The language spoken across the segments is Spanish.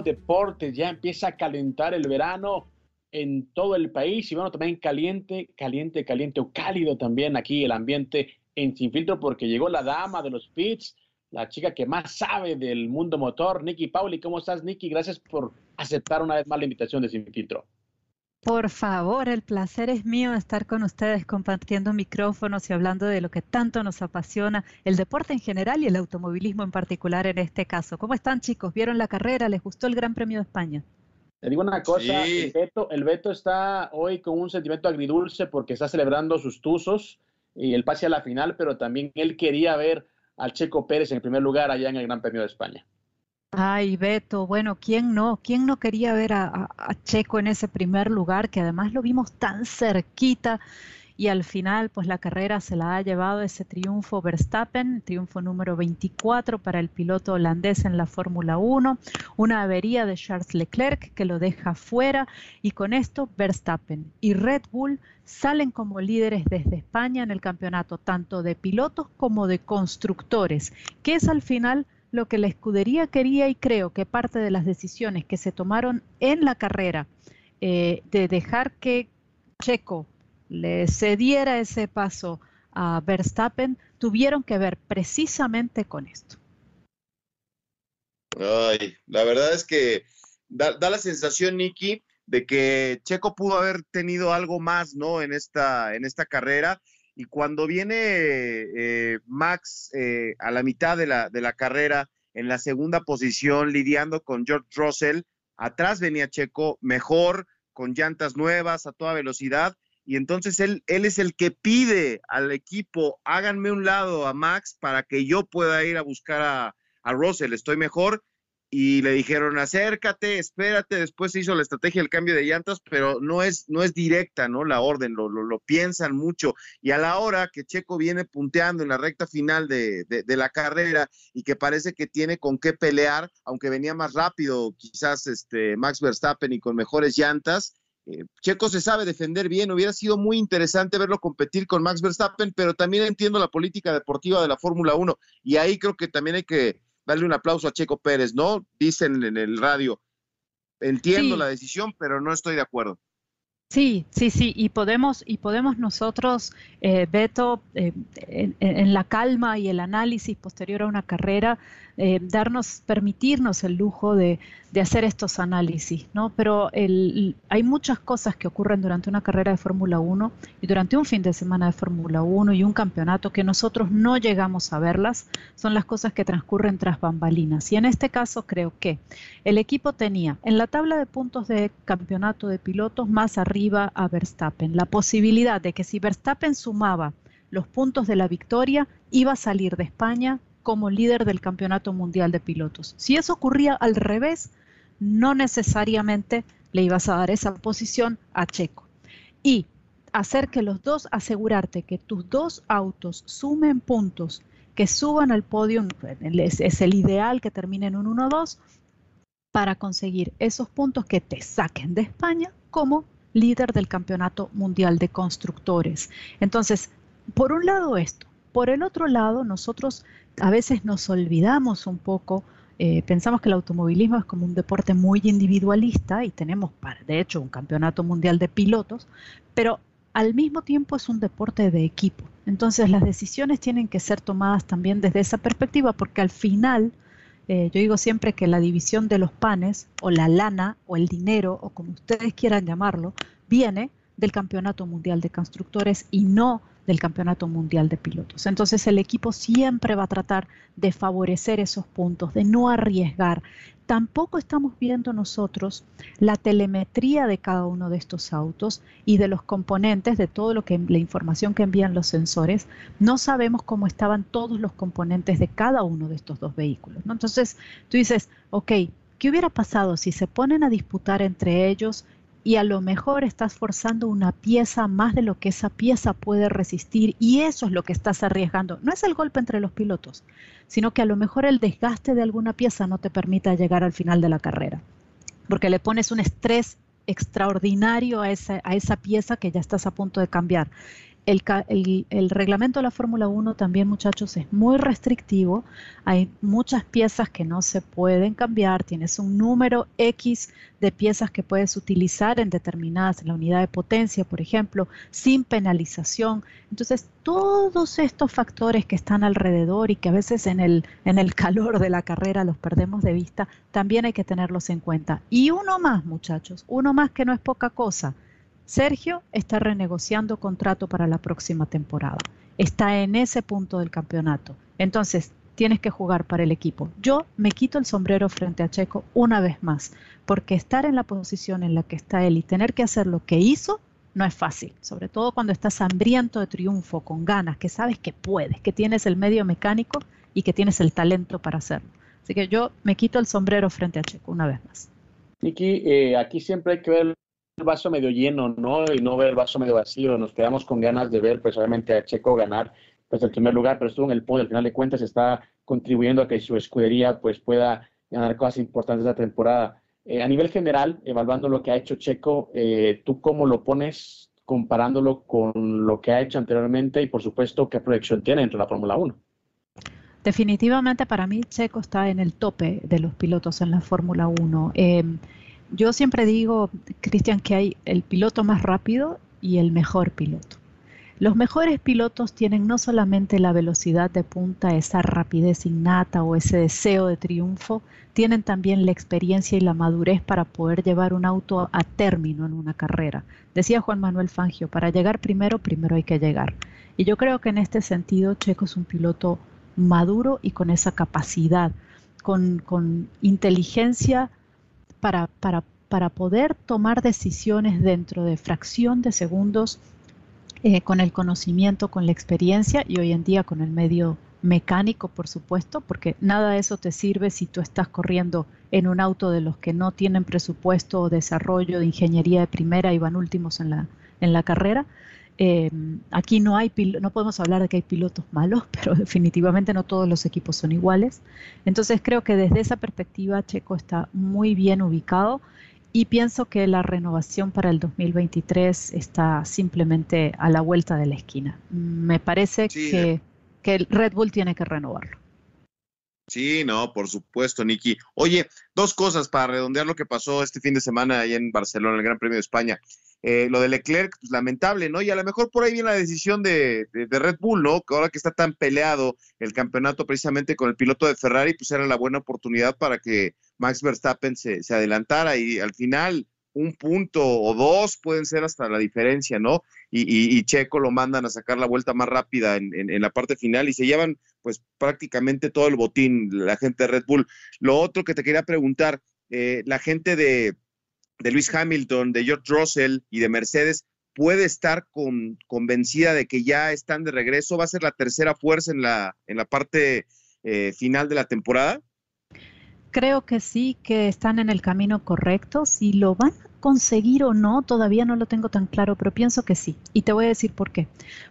Deporte, ya empieza a calentar el verano en todo el país y bueno, también caliente, caliente, caliente o cálido también aquí el ambiente en Sin Filtro porque llegó la dama de los pits, la chica que más sabe del mundo motor, Nikki Pauli. ¿Cómo estás, Nikki? Gracias por aceptar una vez más la invitación de Sin Filtro. Por favor, el placer es mío estar con ustedes compartiendo micrófonos y hablando de lo que tanto nos apasiona, el deporte en general y el automovilismo en particular en este caso. ¿Cómo están chicos? ¿Vieron la carrera? ¿Les gustó el Gran Premio de España? Te digo una cosa, el, Beto, el, Beto, está hoy con un sentimiento agridulce porque está celebrando sus tuzos y el pase a la final, pero también él quería ver al Checo Pérez en el primer lugar allá en el Gran Premio de España. Ay, Beto, bueno, ¿quién no? ¿Quién no quería ver a, Checo en ese primer lugar, que además lo vimos tan cerquita? Y al final, pues la carrera se la ha llevado ese triunfo Verstappen, triunfo número 24 para el piloto holandés en la Fórmula 1, una avería de Charles Leclerc que lo deja fuera y con esto Verstappen y Red Bull salen como líderes desde España en el campeonato, tanto de pilotos como de constructores, que es al final lo que la escudería quería y creo que parte de las decisiones que se tomaron en la carrera eh, de dejar que Checo le cediera ese paso a Verstappen tuvieron que ver precisamente con esto. Ay, la verdad es que da, da la sensación, Nicky, de que Checo pudo haber tenido algo más, ¿no? En esta, en esta carrera y cuando viene eh, Max eh, a la mitad de la, de la carrera, en la segunda posición, lidiando con George Russell, atrás venía Checo mejor, con llantas nuevas, a toda velocidad, y entonces él, él es el que pide al equipo, háganme un lado a Max para que yo pueda ir a buscar a, a Russell, estoy mejor, y le dijeron acércate, espérate, después se hizo la estrategia del cambio de llantas, pero no es, no es directa, ¿no? La orden, lo, lo, piensan mucho. Y a la hora que Checo viene punteando en la recta final de, de, la carrera y que parece que tiene con qué pelear, aunque venía más rápido quizás este Max Verstappen y con mejores llantas, eh, Checo se sabe defender bien, hubiera sido muy interesante verlo competir con Max Verstappen, pero también entiendo la política deportiva de la Fórmula 1 y ahí creo que también hay que darle un aplauso a Checo Pérez, ¿no? Dicen en el radio, entiendo la decisión, pero no estoy de acuerdo. Sí, sí, sí, y podemos, y podemos nosotros, eh, Beto, eh, en, la calma y el análisis posterior a una carrera, eh, darnos, permitirnos el lujo de, hacer estos análisis, ¿no? Pero hay muchas cosas que ocurren durante una carrera de Fórmula 1 y durante un fin de semana de Fórmula 1 y un campeonato que nosotros no llegamos a verlas, son las cosas que transcurren tras bambalinas. Y en este caso creo que el equipo tenía en la tabla de puntos de campeonato de pilotos más arriba a Verstappen, la posibilidad de que si Verstappen sumaba los puntos de la victoria, iba a salir de España como líder del Campeonato Mundial de Pilotos. Si eso ocurría al revés, no necesariamente le ibas a dar esa posición a Checo. Y hacer que los dos, asegurarte que tus dos autos sumen puntos, que suban al podio, es, el ideal que terminen en un 1-2, para conseguir esos puntos que te saquen de España como líder del Campeonato Mundial de Constructores. Entonces, por un lado esto, por el otro lado, nosotros a veces nos olvidamos un poco, eh, pensamos que el automovilismo es como un deporte muy individualista y tenemos, de hecho, un campeonato mundial de pilotos, pero al mismo tiempo es un deporte de equipo. Entonces las decisiones tienen que ser tomadas también desde esa perspectiva porque al final, eh, yo digo siempre que la división de los panes o la lana o el dinero o como ustedes quieran llamarlo, viene del campeonato mundial de constructores y no del Campeonato Mundial de Pilotos. Entonces el equipo siempre va a tratar de favorecer esos puntos, de no arriesgar. Tampoco estamos viendo nosotros la telemetría de cada uno de estos autos y de los componentes, de todo lo que la información que envían los sensores. No sabemos cómo estaban todos los componentes de cada uno de estos dos vehículos. Entonces tú dices, ok, ¿qué hubiera pasado si se ponen a disputar entre ellos y a lo mejor estás forzando una pieza más de lo que esa pieza puede resistir y eso es lo que estás arriesgando. No es el golpe entre los pilotos, sino que a lo mejor el desgaste de alguna pieza no te permita llegar al final de la carrera, porque le pones un estrés extraordinario a esa, a esa pieza que ya estás a punto de cambiar. El, reglamento de la Fórmula 1 también, muchachos, es muy restrictivo. Hay muchas piezas que no se pueden cambiar. Tienes un número X de piezas que puedes utilizar en determinadas, en la unidad de potencia, por ejemplo, sin penalización. Entonces, todos estos factores que están alrededor y que a veces en el, en el calor de la carrera los perdemos de vista, también hay que tenerlos en cuenta. Y uno más, muchachos, uno más que no es poca cosa Sergio está renegociando contrato para la próxima temporada. Está en ese punto del campeonato. Entonces, tienes que jugar para el equipo. Yo me quito el sombrero frente a Checo una vez más, porque estar en la posición en la que está él y tener que hacer lo que hizo no es fácil, sobre todo cuando estás hambriento de triunfo, con ganas, que sabes que puedes, que tienes el medio mecánico y que tienes el talento para hacerlo. Así que yo me quito el sombrero frente a Checo una vez más. Niki, eh, aquí siempre hay que ver el vaso medio lleno, ¿no? Y no ver el vaso medio vacío. Nos quedamos con ganas de ver, pues obviamente a Checo ganar pues el primer lugar, pero estuvo en el podio. Al final de cuentas está contribuyendo a que su escudería pues pueda ganar cosas importantes la temporada. Eh, a nivel general, evaluando lo que ha hecho Checo, eh, ¿tú cómo lo pones comparándolo con lo que ha hecho anteriormente y por supuesto qué proyección tiene dentro de la Fórmula 1? Definitivamente para mí Checo está en el tope de los pilotos en la Fórmula 1. Eh, yo siempre digo, Cristian, que hay el piloto más rápido y el mejor piloto. Los mejores pilotos tienen no solamente la velocidad de punta, esa rapidez innata o ese deseo de triunfo, tienen también la experiencia y la madurez para poder llevar un auto a término en una carrera. Decía Juan Manuel Fangio, para llegar primero, primero hay que llegar. Y yo creo que en este sentido Checo es un piloto maduro y con esa capacidad, con, con inteligencia para, para, poder tomar decisiones dentro de fracción de segundos eh, con el conocimiento, con la experiencia y hoy en día con el medio mecánico, por supuesto, porque nada de eso te sirve si tú estás corriendo en un auto de los que no tienen presupuesto o desarrollo de ingeniería de primera y van últimos en la, en la carrera. Em, aquí no hay no podemos hablar de que hay pilotos malos, pero definitivamente no todos los equipos son iguales. Entonces creo que desde esa perspectiva Checo está muy bien ubicado y pienso que la renovación para el 2023 está simplemente a la vuelta de la esquina. Me parece que, que el Red Bull tiene que renovarlo. Sí, no, por supuesto, Nicky. Oye, dos cosas para redondear lo que pasó este fin de semana ahí en Barcelona, el Gran Premio de España. Eh, lo de Leclerc, pues lamentable, ¿no? Y a lo mejor por ahí viene la decisión de, Red Bull, ¿no? Que ahora que está tan peleado el campeonato precisamente con el piloto de Ferrari, pues era la buena oportunidad para que Max Verstappen se, adelantara y al final un punto o dos pueden ser hasta la diferencia, ¿no? Y, Checo lo mandan a sacar la vuelta más rápida en, la parte final y se llevan pues prácticamente todo el botín la gente de Red Bull. Lo otro que te quería preguntar, eh, la gente de, de Luis Hamilton, de George Russell y de Mercedes puede estar con, convencida de que ya están de regreso? ¿Va a ser la tercera fuerza en la, en la parte eh, final de la temporada? Creo que sí, que están en el camino correcto. Si lo van a conseguir o no, todavía no lo tengo tan claro, pero pienso que sí. Y te voy a decir por qué.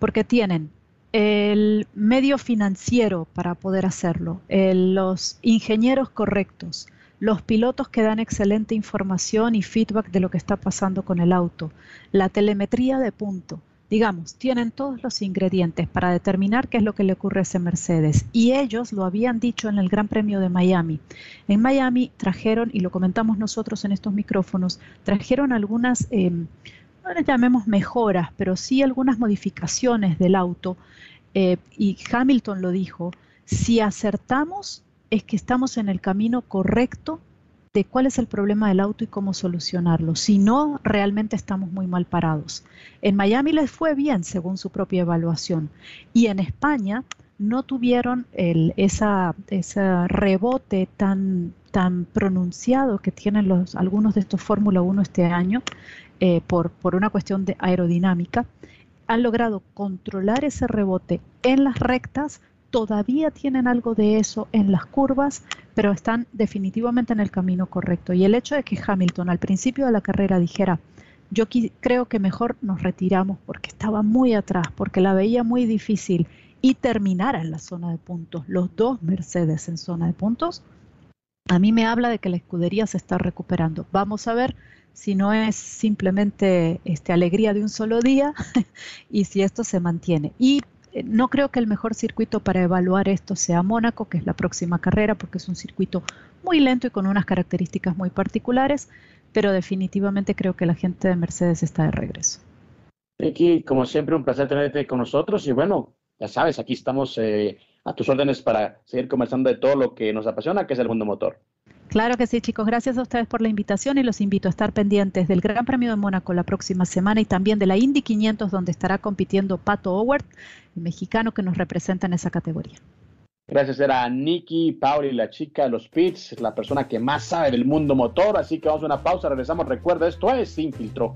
Porque tienen el medio financiero para poder hacerlo, los ingenieros correctos, los pilotos que dan excelente información y feedback de lo que está pasando con el auto, la telemetría de punto. Digamos, tienen todos los ingredientes para determinar qué es lo que le ocurre a ese Mercedes. Y ellos lo habían dicho en el Gran Premio de Miami. En Miami trajeron, y lo comentamos nosotros en estos micrófonos, trajeron algunas, eh, no le llamemos mejoras, pero sí algunas modificaciones del auto. Eh, y Hamilton lo dijo, si acertamos es que estamos en el camino correcto de cuál es el problema del auto y cómo solucionarlo. Si no, realmente estamos muy mal parados. En Miami les fue bien según su propia evaluación y en España no tuvieron ese rebote tan, tan pronunciado que tienen los, algunos de estos Fórmula 1 este año eh, por, por una cuestión de aerodinámica. Han logrado controlar ese rebote en las rectas todavía tienen algo de eso en las curvas, pero están definitivamente en el camino correcto. Y el hecho de que Hamilton al principio de la carrera dijera, yo creo que mejor nos retiramos porque estaba muy atrás, porque la veía muy difícil y terminar en la zona de puntos, los dos Mercedes en zona de puntos, a mí me habla de que la escudería se está recuperando. Vamos a ver si no es simplemente este, alegría de un solo día y si esto se mantiene. Y no creo que el mejor circuito para evaluar esto sea Mónaco, que es la próxima carrera, porque es un circuito muy lento y con unas características muy particulares, pero definitivamente creo que la gente de Mercedes está de regreso. Vicky, como siempre, un placer tenerte con nosotros y bueno, ya sabes, aquí estamos eh, a tus órdenes para seguir conversando de todo lo que nos apasiona, que es el mundo motor. Claro que sí, chicos. Gracias a ustedes por la invitación y los invito a estar pendientes del Gran Premio de Mónaco la próxima semana y también de la Indy 500 donde estará compitiendo Pato Howard, el mexicano que nos representa en esa categoría. Gracias, era Nikki, Pauli, la chica de los pits, la persona que más sabe del mundo motor. Así que vamos a una pausa, regresamos. Recuerda, esto es Sin Filtro.